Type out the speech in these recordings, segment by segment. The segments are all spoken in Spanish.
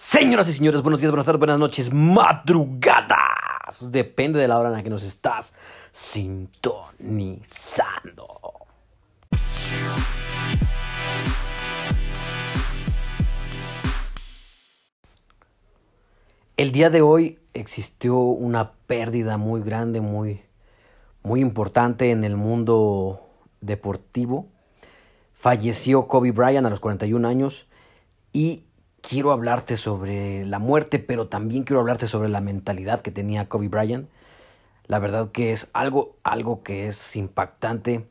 Señoras y señores, buenos días, buenas tardes, buenas noches, madrugadas. Depende de la hora en la que nos estás sintonizando. El día de hoy existió una pérdida muy grande, muy, muy importante en el mundo deportivo. Falleció Kobe Bryant a los 41 años y quiero hablarte sobre la muerte, pero también quiero hablarte sobre la mentalidad que tenía Kobe Bryant. La verdad que es algo, algo que es impactante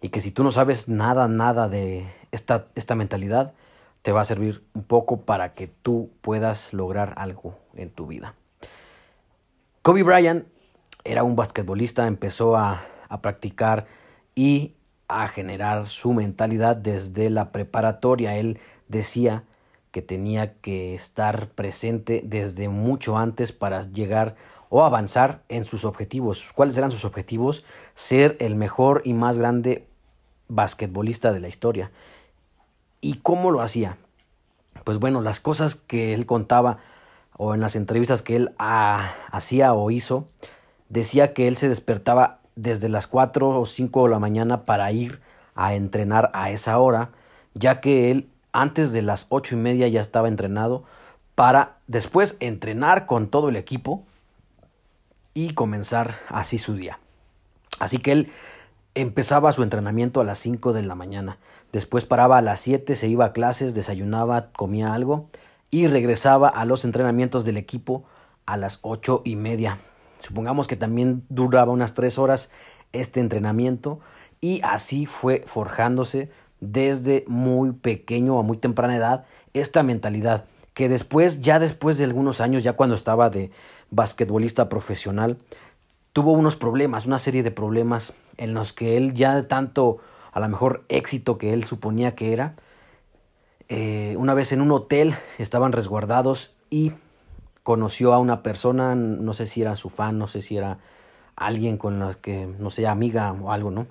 y que si tú no sabes nada, nada de esta, esta mentalidad, te va a servir un poco para que tú puedas lograr algo en tu vida. Kobe Bryant era un basquetbolista, empezó a, a practicar y a generar su mentalidad desde la preparatoria. Él decía tenía que estar presente desde mucho antes para llegar o avanzar en sus objetivos. ¿Cuáles eran sus objetivos? Ser el mejor y más grande basquetbolista de la historia. ¿Y cómo lo hacía? Pues bueno, las cosas que él contaba o en las entrevistas que él ah, hacía o hizo, decía que él se despertaba desde las 4 o 5 de la mañana para ir a entrenar a esa hora, ya que él antes de las ocho y media ya estaba entrenado para después entrenar con todo el equipo y comenzar así su día. Así que él empezaba su entrenamiento a las 5 de la mañana. Después paraba a las 7, se iba a clases, desayunaba, comía algo y regresaba a los entrenamientos del equipo a las ocho y media. Supongamos que también duraba unas tres horas este entrenamiento y así fue forjándose desde muy pequeño a muy temprana edad esta mentalidad que después, ya después de algunos años, ya cuando estaba de basquetbolista profesional, tuvo unos problemas, una serie de problemas en los que él ya de tanto, a lo mejor éxito que él suponía que era, eh, una vez en un hotel estaban resguardados y conoció a una persona, no sé si era su fan, no sé si era alguien con la que, no sé, amiga o algo, ¿no?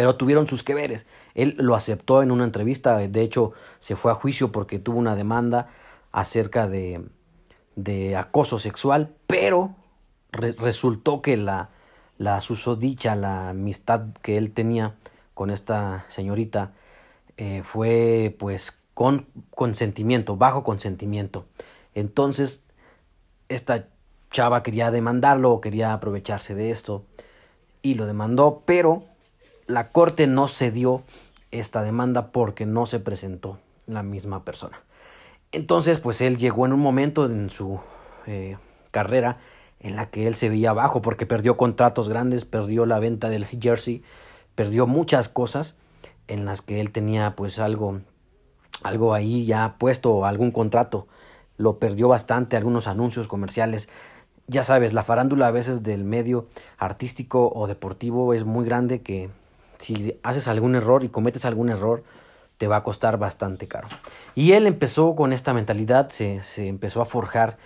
Pero tuvieron sus que veres. Él lo aceptó en una entrevista, de hecho se fue a juicio porque tuvo una demanda acerca de, de acoso sexual, pero resultó que la, la susodicha, la amistad que él tenía con esta señorita eh, fue pues con consentimiento, bajo consentimiento. Entonces, esta chava quería demandarlo, quería aprovecharse de esto y lo demandó, pero la corte no cedió esta demanda porque no se presentó la misma persona. Entonces, pues él llegó en un momento en su eh, carrera en la que él se veía abajo porque perdió contratos grandes, perdió la venta del jersey, perdió muchas cosas en las que él tenía pues algo algo ahí ya puesto, algún contrato. Lo perdió bastante, algunos anuncios comerciales. Ya sabes, la farándula a veces del medio artístico o deportivo es muy grande que si haces algún error y cometes algún error, te va a costar bastante caro. Y él empezó con esta mentalidad, se, se empezó a forjar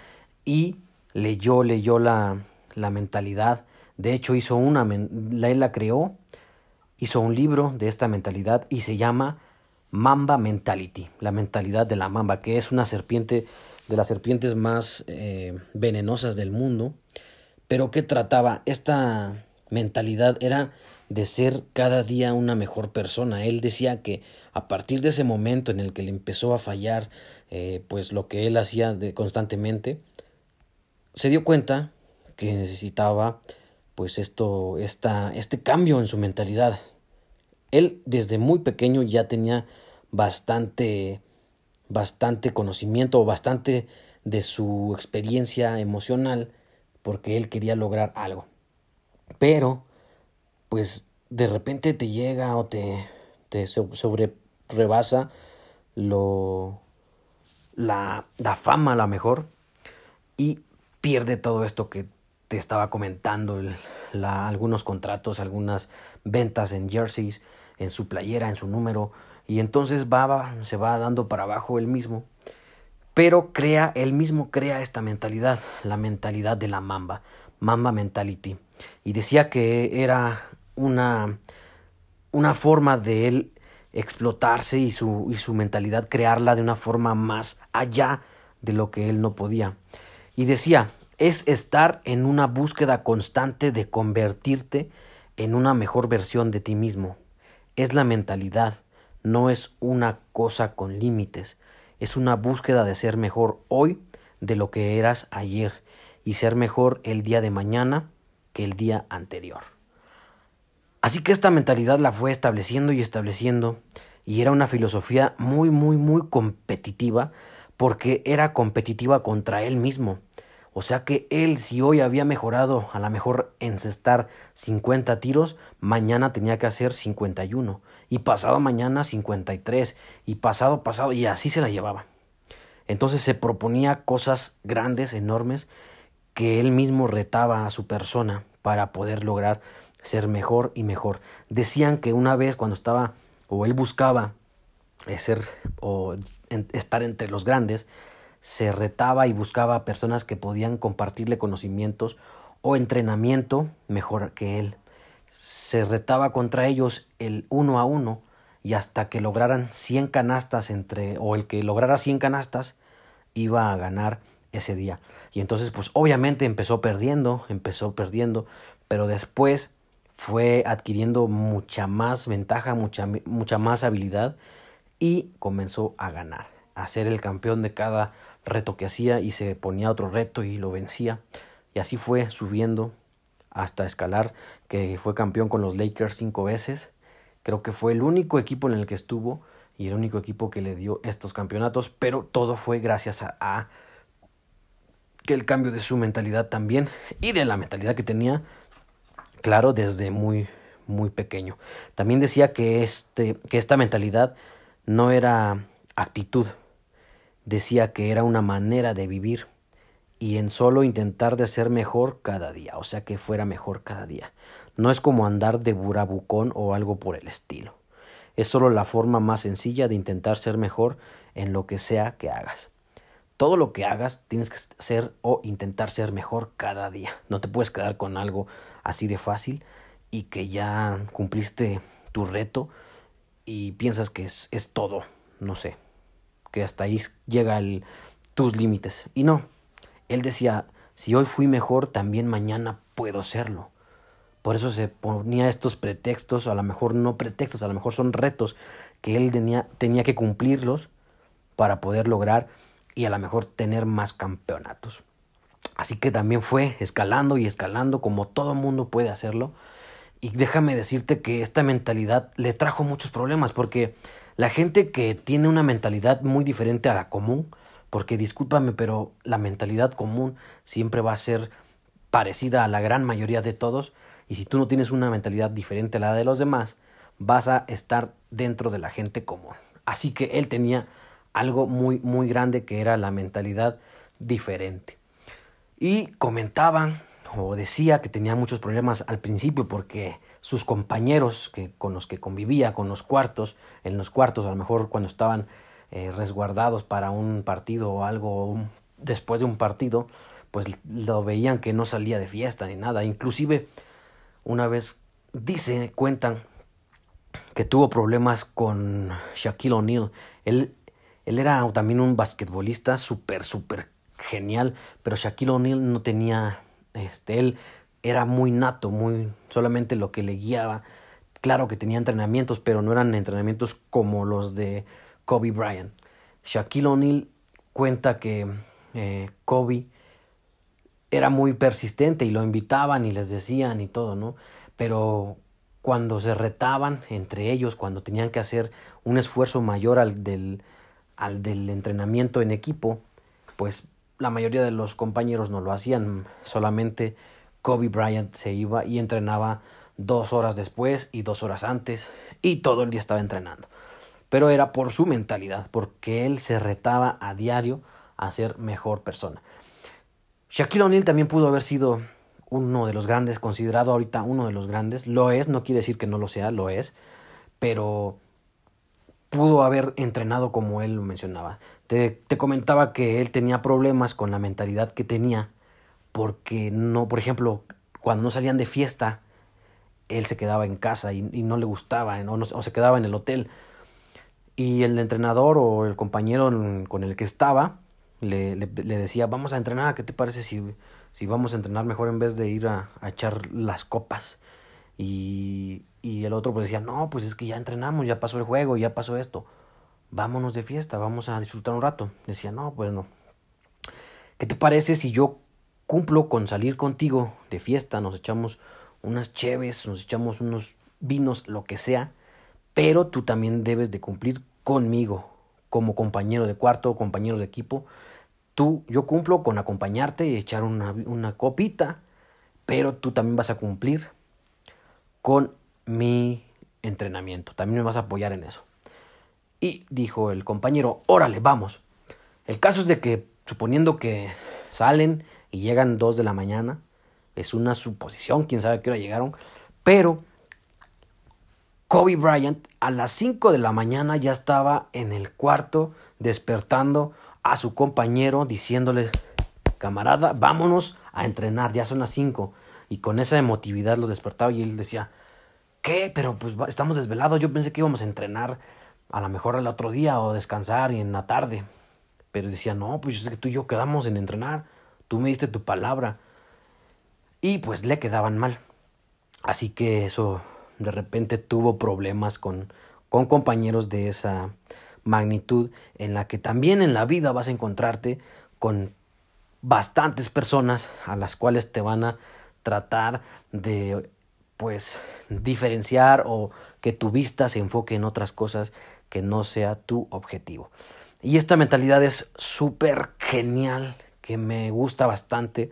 y leyó, leyó la, la mentalidad. De hecho, hizo una, él la creó, hizo un libro de esta mentalidad y se llama Mamba Mentality, la mentalidad de la mamba, que es una serpiente de las serpientes más eh, venenosas del mundo, pero que trataba esta mentalidad era de ser cada día una mejor persona. Él decía que a partir de ese momento en el que le empezó a fallar eh, pues lo que él hacía constantemente, se dio cuenta que necesitaba pues esto, esta, este cambio en su mentalidad. Él desde muy pequeño ya tenía bastante, bastante conocimiento bastante de su experiencia emocional porque él quería lograr algo. Pero pues de repente te llega o te, te sobre rebasa lo la, la fama a mejor y pierde todo esto que te estaba comentando la, algunos contratos algunas ventas en jerseys en su playera en su número y entonces va, se va dando para abajo él mismo pero crea él mismo crea esta mentalidad la mentalidad de la mamba mamba mentality y decía que era una, una forma de él explotarse y su, y su mentalidad crearla de una forma más allá de lo que él no podía. Y decía, es estar en una búsqueda constante de convertirte en una mejor versión de ti mismo. Es la mentalidad, no es una cosa con límites, es una búsqueda de ser mejor hoy de lo que eras ayer y ser mejor el día de mañana que el día anterior. Así que esta mentalidad la fue estableciendo y estableciendo y era una filosofía muy, muy, muy competitiva porque era competitiva contra él mismo. O sea que él, si hoy había mejorado a lo mejor encestar 50 tiros, mañana tenía que hacer 51. Y pasado mañana 53. Y pasado pasado. Y así se la llevaba. Entonces se proponía cosas grandes, enormes, que él mismo retaba a su persona para poder lograr ser mejor y mejor. Decían que una vez cuando estaba o él buscaba eh, ser o estar entre los grandes, se retaba y buscaba personas que podían compartirle conocimientos o entrenamiento mejor que él. Se retaba contra ellos el uno a uno y hasta que lograran 100 canastas entre o el que lograra 100 canastas iba a ganar ese día. Y entonces pues obviamente empezó perdiendo, empezó perdiendo, pero después fue adquiriendo mucha más ventaja, mucha, mucha más habilidad y comenzó a ganar, a ser el campeón de cada reto que hacía y se ponía otro reto y lo vencía. Y así fue subiendo hasta escalar, que fue campeón con los Lakers cinco veces. Creo que fue el único equipo en el que estuvo y el único equipo que le dio estos campeonatos, pero todo fue gracias a, a que el cambio de su mentalidad también y de la mentalidad que tenía claro desde muy muy pequeño. También decía que este que esta mentalidad no era actitud, decía que era una manera de vivir y en solo intentar de ser mejor cada día, o sea que fuera mejor cada día. No es como andar de burabucón o algo por el estilo. Es solo la forma más sencilla de intentar ser mejor en lo que sea que hagas. Todo lo que hagas tienes que ser o intentar ser mejor cada día. No te puedes quedar con algo así de fácil y que ya cumpliste tu reto y piensas que es, todo, no sé, que hasta ahí llega tus límites. Y no, él decía, si hoy fui mejor, también mañana puedo serlo. Por eso se ponía estos pretextos, a lo mejor no pretextos, a lo mejor son retos que él tenía, tenía que cumplirlos para poder lograr y a lo mejor tener más campeonatos. Así que también fue escalando y escalando como todo mundo puede hacerlo. Y déjame decirte que esta mentalidad le trajo muchos problemas porque la gente que tiene una mentalidad muy diferente a la común, porque discúlpame, pero la mentalidad común siempre va a ser parecida a la gran mayoría de todos, y si tú no tienes una mentalidad diferente a la de los demás, vas a estar dentro de la gente común. Así que él tenía algo muy, muy grande que era la mentalidad diferente. Y comentaba o decía que tenía muchos problemas al principio porque sus compañeros que, con los que convivía, con los cuartos, en los cuartos, a lo mejor cuando estaban eh, resguardados para un partido o algo después de un partido, pues lo veían que no salía de fiesta ni nada. Inclusive una vez dice, cuentan que tuvo problemas con Shaquille O'Neal. Él él era también un basquetbolista súper, súper genial, pero Shaquille O'Neal no tenía, este, él era muy nato, muy, solamente lo que le guiaba. Claro que tenía entrenamientos, pero no eran entrenamientos como los de Kobe Bryant. Shaquille O'Neal cuenta que eh, Kobe era muy persistente y lo invitaban y les decían y todo, ¿no? Pero cuando se retaban entre ellos, cuando tenían que hacer un esfuerzo mayor al del al del entrenamiento en equipo, pues la mayoría de los compañeros no lo hacían, solamente Kobe Bryant se iba y entrenaba dos horas después y dos horas antes y todo el día estaba entrenando. Pero era por su mentalidad, porque él se retaba a diario a ser mejor persona. Shaquille O'Neal también pudo haber sido uno de los grandes, considerado ahorita uno de los grandes. Lo es, no quiere decir que no lo sea, lo es. Pero pudo haber entrenado como él lo mencionaba. Te, te, comentaba que él tenía problemas con la mentalidad que tenía, porque no, por ejemplo, cuando no salían de fiesta, él se quedaba en casa y, no le gustaba, o, o, se quedaba en el hotel. Y el entrenador o el compañero con el que estaba le, le, decía, vamos a entrenar, ¿qué te parece si, si vamos a entrenar mejor en vez de ir a, a echar las copas? Y, y el otro pues decía, no, pues es que ya entrenamos, ya pasó el juego, ya pasó esto, vámonos de fiesta, vamos a disfrutar un rato. Decía, no, pues no. ¿Qué te parece si yo cumplo con salir contigo de fiesta, nos echamos unas cheves, nos echamos unos vinos, lo que sea, pero tú también debes de cumplir conmigo como compañero de cuarto, compañero de equipo. Tú, yo cumplo con acompañarte y echar una, una copita, pero tú también vas a cumplir con mi entrenamiento. También me vas a apoyar en eso. Y dijo el compañero, órale, vamos. El caso es de que, suponiendo que salen y llegan dos de la mañana, es una suposición, quién sabe a qué hora llegaron, pero Kobe Bryant a las 5 de la mañana ya estaba en el cuarto despertando a su compañero diciéndole, camarada, vámonos a entrenar, ya son las 5. Y con esa emotividad lo despertaba y él decía, ¿qué? Pero pues estamos desvelados, yo pensé que íbamos a entrenar a lo mejor el otro día o descansar y en la tarde. Pero decía, no, pues yo sé que tú y yo quedamos en entrenar, tú me diste tu palabra. Y pues le quedaban mal. Así que eso de repente tuvo problemas con, con compañeros de esa magnitud en la que también en la vida vas a encontrarte con bastantes personas a las cuales te van a tratar de pues diferenciar o que tu vista se enfoque en otras cosas que no sea tu objetivo. Y esta mentalidad es súper genial, que me gusta bastante,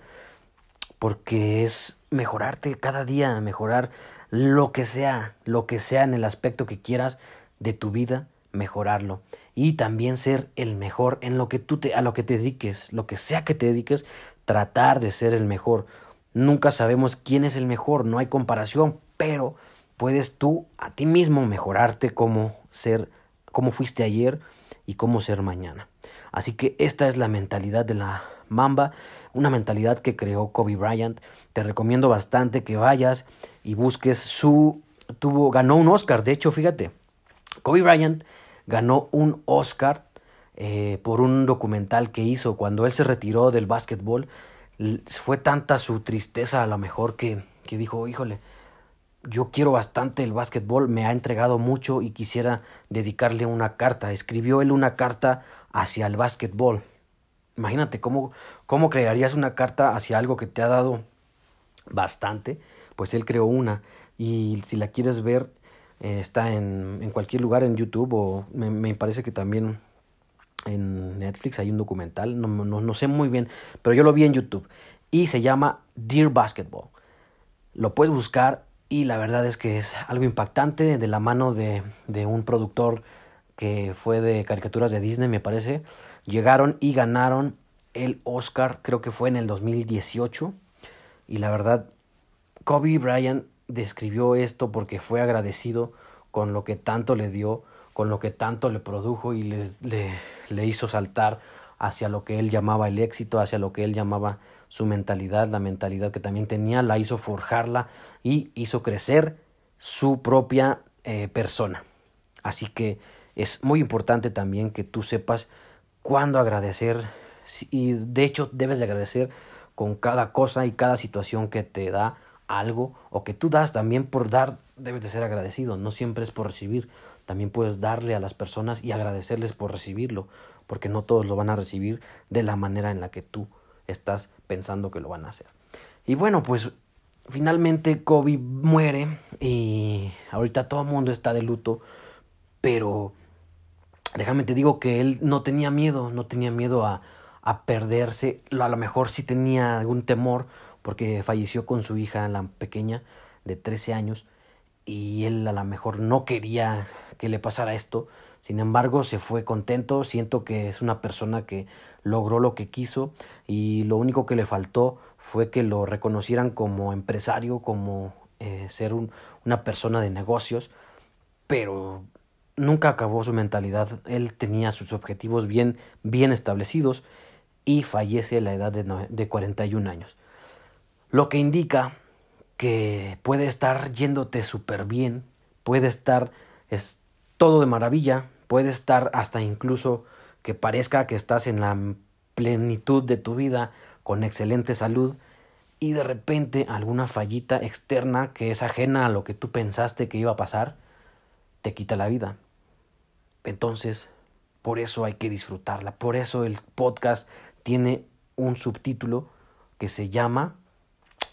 porque es mejorarte cada día, mejorar lo que sea, lo que sea en el aspecto que quieras de tu vida, mejorarlo. Y también ser el mejor en lo que tú te, a lo que te dediques, lo que sea que te dediques, tratar de ser el mejor. Nunca sabemos quién es el mejor, no hay comparación, pero puedes tú a ti mismo mejorarte como ser, como fuiste ayer y cómo ser mañana. Así que esta es la mentalidad de la Mamba, una mentalidad que creó Kobe Bryant. Te recomiendo bastante que vayas y busques su tuvo ganó un Oscar, de hecho, fíjate. Kobe Bryant ganó un Oscar eh, por un documental que hizo cuando él se retiró del básquetbol. Fue tanta su tristeza a lo mejor que, que dijo, híjole, yo quiero bastante el básquetbol, me ha entregado mucho y quisiera dedicarle una carta. Escribió él una carta hacia el básquetbol. Imagínate cómo, cómo crearías una carta hacia algo que te ha dado bastante. Pues él creó una. Y si la quieres ver, eh, está en, en, cualquier lugar en YouTube o me, me, parece que también en Netflix hay un documental. No, no, no sé muy bien, pero yo lo vi en YouTube. Y se llama Dear Basketball. Lo puedes buscar y la verdad es que es algo impactante de la mano de, de un productor que fue de caricaturas de Disney, me parece. Llegaron y ganaron el Oscar, creo que fue en el 2018. Y la verdad, Kobe Bryant describió esto porque fue agradecido con lo que tanto le dio, con lo que tanto le produjo y le, le, le hizo saltar hacia lo que él llamaba el éxito, hacia lo que él llamaba su mentalidad, la mentalidad que también tenía, la hizo forjarla y hizo crecer su propia eh, persona. Así que es muy importante también que tú sepas cuándo agradecer y de hecho debes de agradecer con cada cosa y cada situación que te da algo o que tú das también por dar debes de ser agradecido, no siempre es por recibir, también puedes darle a las personas y agradecerles por recibirlo, porque no todos lo van a recibir de la manera en la que tú estás pensando que lo van a hacer. Y bueno, pues finalmente Kobe muere y ahorita todo el mundo está de luto, pero déjame te digo que él no tenía miedo, no tenía miedo a, a perderse, a lo mejor sí tenía algún temor porque falleció con su hija, la pequeña, de 13 años, y él a lo mejor no quería que le pasara esto, sin embargo se fue contento, siento que es una persona que logró lo que quiso y lo único que le faltó fue que lo reconocieran como empresario, como eh, ser un, una persona de negocios, pero nunca acabó su mentalidad, él tenía sus objetivos bien, bien establecidos y fallece a la edad de, de 41 años. Lo que indica que puede estar yéndote súper bien, puede estar es todo de maravilla, puede estar hasta incluso que parezca que estás en la plenitud de tu vida, con excelente salud, y de repente alguna fallita externa que es ajena a lo que tú pensaste que iba a pasar, te quita la vida. Entonces, por eso hay que disfrutarla. Por eso el podcast tiene un subtítulo que se llama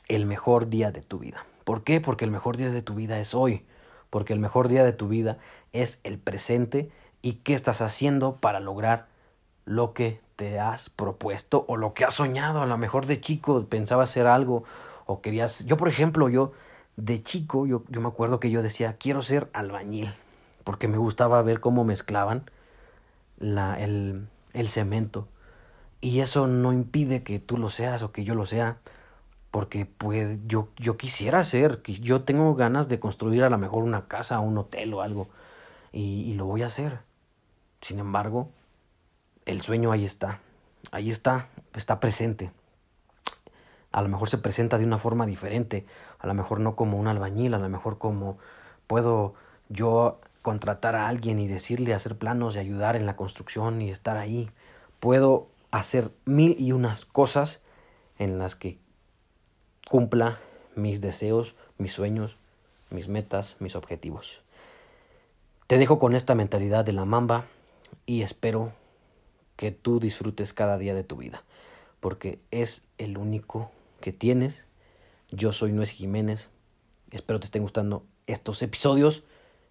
El mejor día de tu vida. ¿Por qué? Porque el mejor día de tu vida es hoy. Porque el mejor día de tu vida es el presente y qué estás haciendo para lograr lo que te has propuesto o lo que has soñado. A lo mejor de chico pensaba hacer algo o querías... Yo, por ejemplo, yo de chico, yo, yo me acuerdo que yo decía, quiero ser albañil, porque me gustaba ver cómo mezclaban la, el, el cemento. Y eso no impide que tú lo seas o que yo lo sea, porque pues yo, yo quisiera ser, yo tengo ganas de construir a lo mejor una casa, un hotel o algo, y, y lo voy a hacer. Sin embargo, el sueño ahí está, ahí está, está presente. A lo mejor se presenta de una forma diferente, a lo mejor no como un albañil, a lo mejor como puedo yo contratar a alguien y decirle hacer planos y ayudar en la construcción y estar ahí. Puedo hacer mil y unas cosas en las que cumpla mis deseos, mis sueños, mis metas, mis objetivos. Te dejo con esta mentalidad de la mamba y espero que tú disfrutes cada día de tu vida, porque es el único que tienes. Yo soy Nuez Jiménez. Espero te estén gustando estos episodios.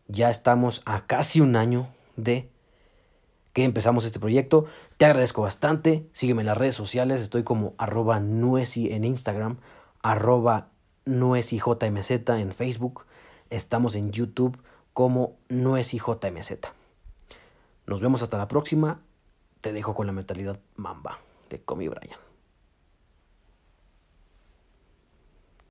Ya estamos a casi un año de que empezamos este proyecto. Te agradezco bastante. Sígueme en las redes sociales. Estoy como arroba nueci en Instagram, arroba nuecijmz en Facebook. Estamos en YouTube como nuecijmz. Nos vemos hasta la próxima. Te dejo con la mentalidad mamba de Kobe Bryant.